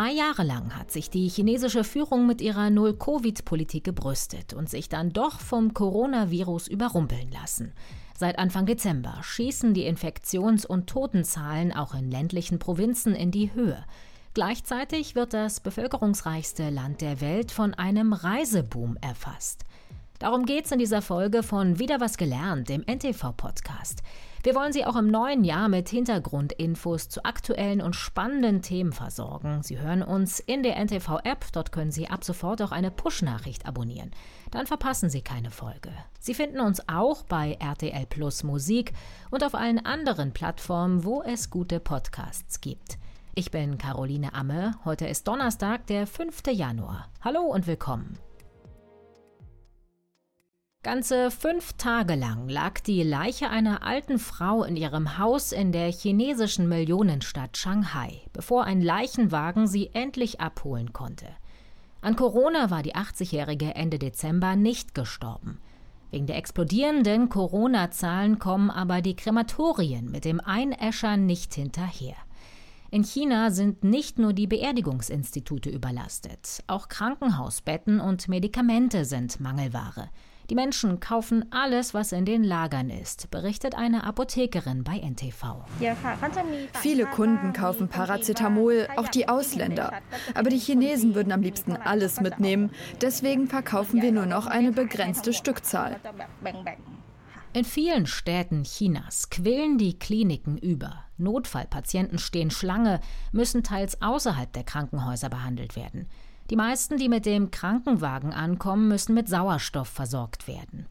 Drei Jahre lang hat sich die chinesische Führung mit ihrer Null-Covid-Politik gebrüstet und sich dann doch vom Coronavirus überrumpeln lassen. Seit Anfang Dezember schießen die Infektions- und Totenzahlen auch in ländlichen Provinzen in die Höhe. Gleichzeitig wird das bevölkerungsreichste Land der Welt von einem Reiseboom erfasst. Darum geht's in dieser Folge von Wieder was gelernt, dem NTV-Podcast. Wir wollen Sie auch im neuen Jahr mit Hintergrundinfos zu aktuellen und spannenden Themen versorgen. Sie hören uns in der NTV-App. Dort können Sie ab sofort auch eine Push-Nachricht abonnieren. Dann verpassen Sie keine Folge. Sie finden uns auch bei RTL Plus Musik und auf allen anderen Plattformen, wo es gute Podcasts gibt. Ich bin Caroline Amme. Heute ist Donnerstag, der 5. Januar. Hallo und willkommen. Ganze fünf Tage lang lag die Leiche einer alten Frau in ihrem Haus in der chinesischen Millionenstadt Shanghai, bevor ein Leichenwagen sie endlich abholen konnte. An Corona war die 80-Jährige Ende Dezember nicht gestorben. Wegen der explodierenden Corona-Zahlen kommen aber die Krematorien mit dem Einäschern nicht hinterher. In China sind nicht nur die Beerdigungsinstitute überlastet, auch Krankenhausbetten und Medikamente sind Mangelware. Die Menschen kaufen alles, was in den Lagern ist, berichtet eine Apothekerin bei NTV. Viele Kunden kaufen Paracetamol, auch die Ausländer. Aber die Chinesen würden am liebsten alles mitnehmen. Deswegen verkaufen wir nur noch eine begrenzte Stückzahl. In vielen Städten Chinas quillen die Kliniken über. Notfallpatienten stehen Schlange, müssen teils außerhalb der Krankenhäuser behandelt werden. Die meisten, die mit dem Krankenwagen ankommen, müssen mit Sauerstoff versorgt werden.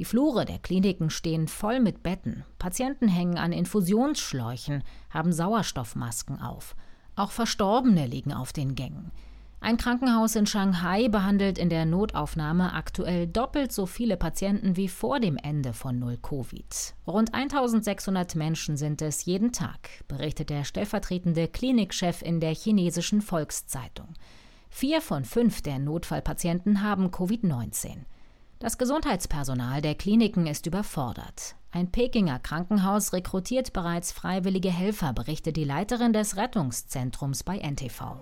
Die Flure der Kliniken stehen voll mit Betten. Patienten hängen an Infusionsschläuchen, haben Sauerstoffmasken auf. Auch Verstorbene liegen auf den Gängen. Ein Krankenhaus in Shanghai behandelt in der Notaufnahme aktuell doppelt so viele Patienten wie vor dem Ende von Null Covid. Rund 1600 Menschen sind es jeden Tag, berichtet der stellvertretende Klinikchef in der chinesischen Volkszeitung. Vier von fünf der Notfallpatienten haben Covid-19. Das Gesundheitspersonal der Kliniken ist überfordert. Ein Pekinger Krankenhaus rekrutiert bereits freiwillige Helfer, berichtet die Leiterin des Rettungszentrums bei NTV.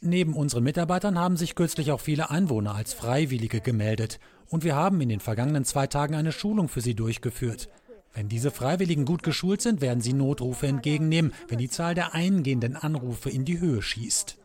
Neben unseren Mitarbeitern haben sich kürzlich auch viele Einwohner als Freiwillige gemeldet. Und wir haben in den vergangenen zwei Tagen eine Schulung für sie durchgeführt. Wenn diese Freiwilligen gut geschult sind, werden sie Notrufe entgegennehmen, wenn die Zahl der eingehenden Anrufe in die Höhe schießt.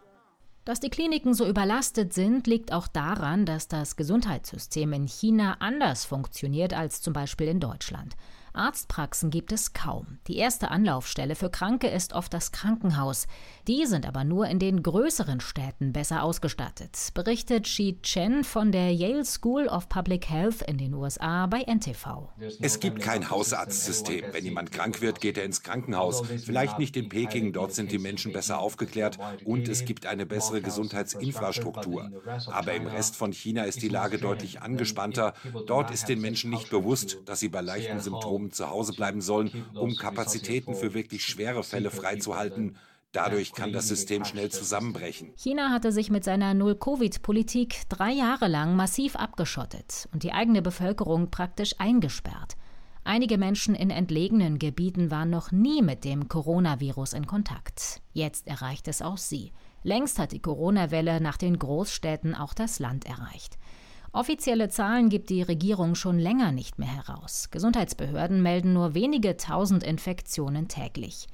Dass die Kliniken so überlastet sind, liegt auch daran, dass das Gesundheitssystem in China anders funktioniert als zum Beispiel in Deutschland. Arztpraxen gibt es kaum. Die erste Anlaufstelle für Kranke ist oft das Krankenhaus. Die sind aber nur in den größeren Städten besser ausgestattet, berichtet Shi Chen von der Yale School of Public Health in den USA bei NTV. Es gibt kein Hausarztsystem. Wenn jemand krank wird, geht er ins Krankenhaus. Vielleicht nicht in Peking, dort sind die Menschen besser aufgeklärt und es gibt eine bessere Gesundheitsinfrastruktur. Aber im Rest von China ist die Lage deutlich angespannter. Dort ist den Menschen nicht bewusst, dass sie bei leichten Symptomen zu Hause bleiben sollen, um Kapazitäten für wirklich schwere Fälle freizuhalten. Dadurch kann das System schnell zusammenbrechen. China hatte sich mit seiner Null-Covid-Politik drei Jahre lang massiv abgeschottet und die eigene Bevölkerung praktisch eingesperrt. Einige Menschen in entlegenen Gebieten waren noch nie mit dem Coronavirus in Kontakt. Jetzt erreicht es auch sie. Längst hat die Corona-Welle nach den Großstädten auch das Land erreicht. Offizielle Zahlen gibt die Regierung schon länger nicht mehr heraus. Gesundheitsbehörden melden nur wenige tausend Infektionen täglich.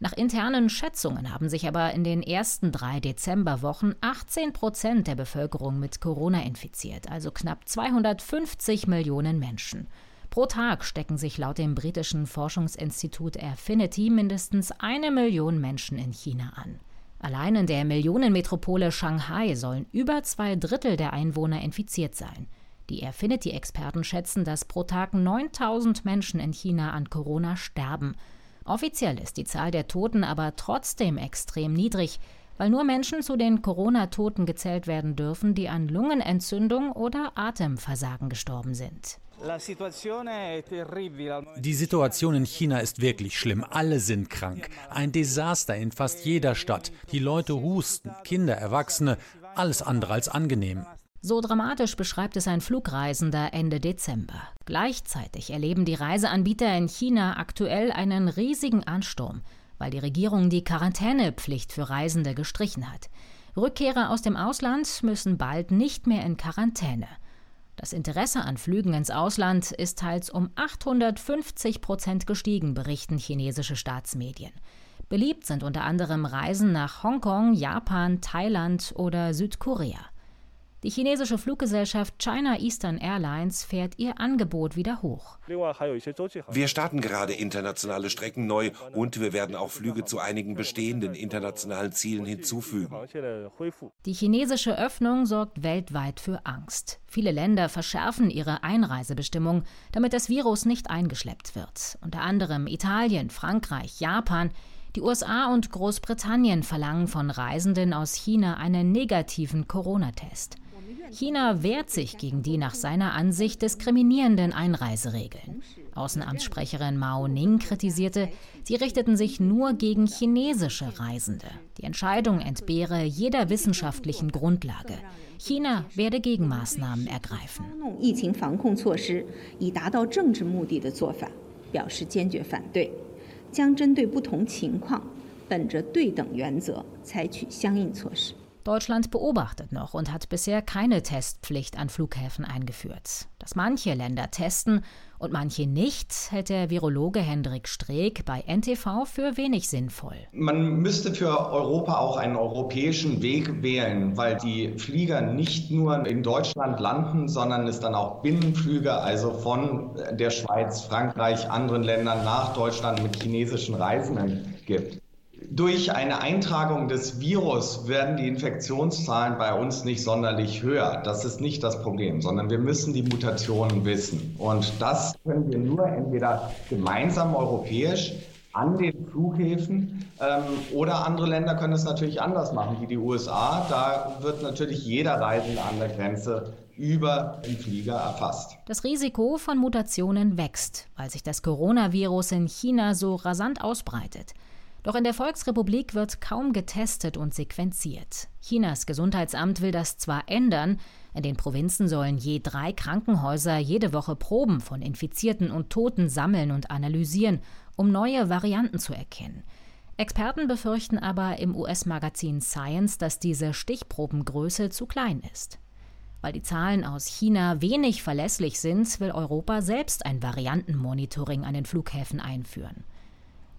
Nach internen Schätzungen haben sich aber in den ersten drei Dezemberwochen 18 Prozent der Bevölkerung mit Corona infiziert, also knapp 250 Millionen Menschen. Pro Tag stecken sich laut dem britischen Forschungsinstitut Affinity mindestens eine Million Menschen in China an. Allein in der Millionenmetropole Shanghai sollen über zwei Drittel der Einwohner infiziert sein. Die Affinity-Experten schätzen, dass pro Tag 9000 Menschen in China an Corona sterben. Offiziell ist die Zahl der Toten aber trotzdem extrem niedrig, weil nur Menschen zu den Corona-Toten gezählt werden dürfen, die an Lungenentzündung oder Atemversagen gestorben sind. Die Situation in China ist wirklich schlimm. Alle sind krank. Ein Desaster in fast jeder Stadt. Die Leute husten, Kinder, Erwachsene, alles andere als angenehm. So dramatisch beschreibt es ein Flugreisender Ende Dezember. Gleichzeitig erleben die Reiseanbieter in China aktuell einen riesigen Ansturm, weil die Regierung die Quarantänepflicht für Reisende gestrichen hat. Rückkehrer aus dem Ausland müssen bald nicht mehr in Quarantäne. Das Interesse an Flügen ins Ausland ist teils um 850 Prozent gestiegen, berichten chinesische Staatsmedien. Beliebt sind unter anderem Reisen nach Hongkong, Japan, Thailand oder Südkorea. Die chinesische Fluggesellschaft China Eastern Airlines fährt ihr Angebot wieder hoch. Wir starten gerade internationale Strecken neu und wir werden auch Flüge zu einigen bestehenden internationalen Zielen hinzufügen. Die chinesische Öffnung sorgt weltweit für Angst. Viele Länder verschärfen ihre Einreisebestimmungen, damit das Virus nicht eingeschleppt wird. Unter anderem Italien, Frankreich, Japan, die USA und Großbritannien verlangen von Reisenden aus China einen negativen Corona-Test. China wehrt sich gegen die nach seiner Ansicht diskriminierenden Einreiseregeln. Außenamtssprecherin Mao Ning kritisierte, sie richteten sich nur gegen chinesische Reisende. Die Entscheidung entbehre jeder wissenschaftlichen Grundlage. China werde Gegenmaßnahmen ergreifen. 将针对不同情况，本着对等原则采取相应措施。 Deutschland beobachtet noch und hat bisher keine Testpflicht an Flughäfen eingeführt. Dass manche Länder testen und manche nicht, hält der Virologe Hendrik Streeck bei NTV für wenig sinnvoll. Man müsste für Europa auch einen europäischen Weg wählen, weil die Flieger nicht nur in Deutschland landen, sondern es dann auch Binnenflüge, also von der Schweiz, Frankreich, anderen Ländern nach Deutschland mit chinesischen Reisenden gibt. Durch eine Eintragung des Virus werden die Infektionszahlen bei uns nicht sonderlich höher. Das ist nicht das Problem, sondern wir müssen die Mutationen wissen. Und das können wir nur entweder gemeinsam europäisch an den Flughäfen ähm, oder andere Länder können es natürlich anders machen, wie die USA. Da wird natürlich jeder Reisende an der Grenze über den Flieger erfasst. Das Risiko von Mutationen wächst, weil sich das Coronavirus in China so rasant ausbreitet. Doch in der Volksrepublik wird kaum getestet und sequenziert. Chinas Gesundheitsamt will das zwar ändern, in den Provinzen sollen je drei Krankenhäuser jede Woche Proben von Infizierten und Toten sammeln und analysieren, um neue Varianten zu erkennen. Experten befürchten aber im US-Magazin Science, dass diese Stichprobengröße zu klein ist. Weil die Zahlen aus China wenig verlässlich sind, will Europa selbst ein Variantenmonitoring an den Flughäfen einführen.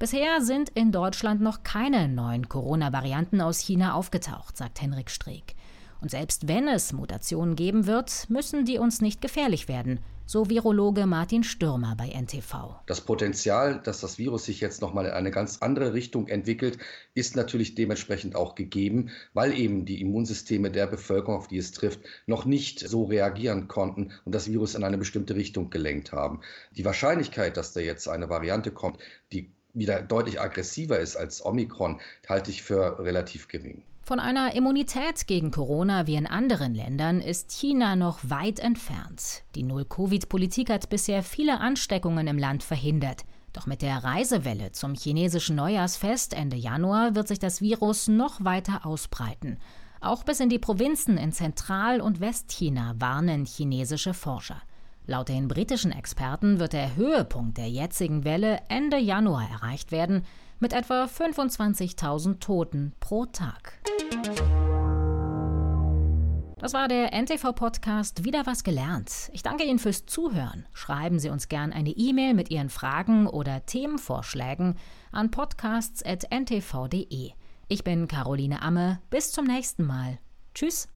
Bisher sind in Deutschland noch keine neuen Corona-Varianten aus China aufgetaucht, sagt Henrik Streeck. Und selbst wenn es Mutationen geben wird, müssen die uns nicht gefährlich werden, so Virologe Martin Stürmer bei NTV. Das Potenzial, dass das Virus sich jetzt nochmal in eine ganz andere Richtung entwickelt, ist natürlich dementsprechend auch gegeben, weil eben die Immunsysteme der Bevölkerung, auf die es trifft, noch nicht so reagieren konnten und das Virus in eine bestimmte Richtung gelenkt haben. Die Wahrscheinlichkeit, dass da jetzt eine Variante kommt, die wieder deutlich aggressiver ist als Omikron, halte ich für relativ gering. Von einer Immunität gegen Corona wie in anderen Ländern ist China noch weit entfernt. Die Null-Covid-Politik hat bisher viele Ansteckungen im Land verhindert. Doch mit der Reisewelle zum chinesischen Neujahrsfest Ende Januar wird sich das Virus noch weiter ausbreiten. Auch bis in die Provinzen in Zentral- und Westchina warnen chinesische Forscher. Laut den britischen Experten wird der Höhepunkt der jetzigen Welle Ende Januar erreicht werden, mit etwa 25.000 Toten pro Tag. Das war der NTV-Podcast Wieder was gelernt. Ich danke Ihnen fürs Zuhören. Schreiben Sie uns gern eine E-Mail mit Ihren Fragen oder Themenvorschlägen an podcasts.ntv.de. Ich bin Caroline Amme. Bis zum nächsten Mal. Tschüss.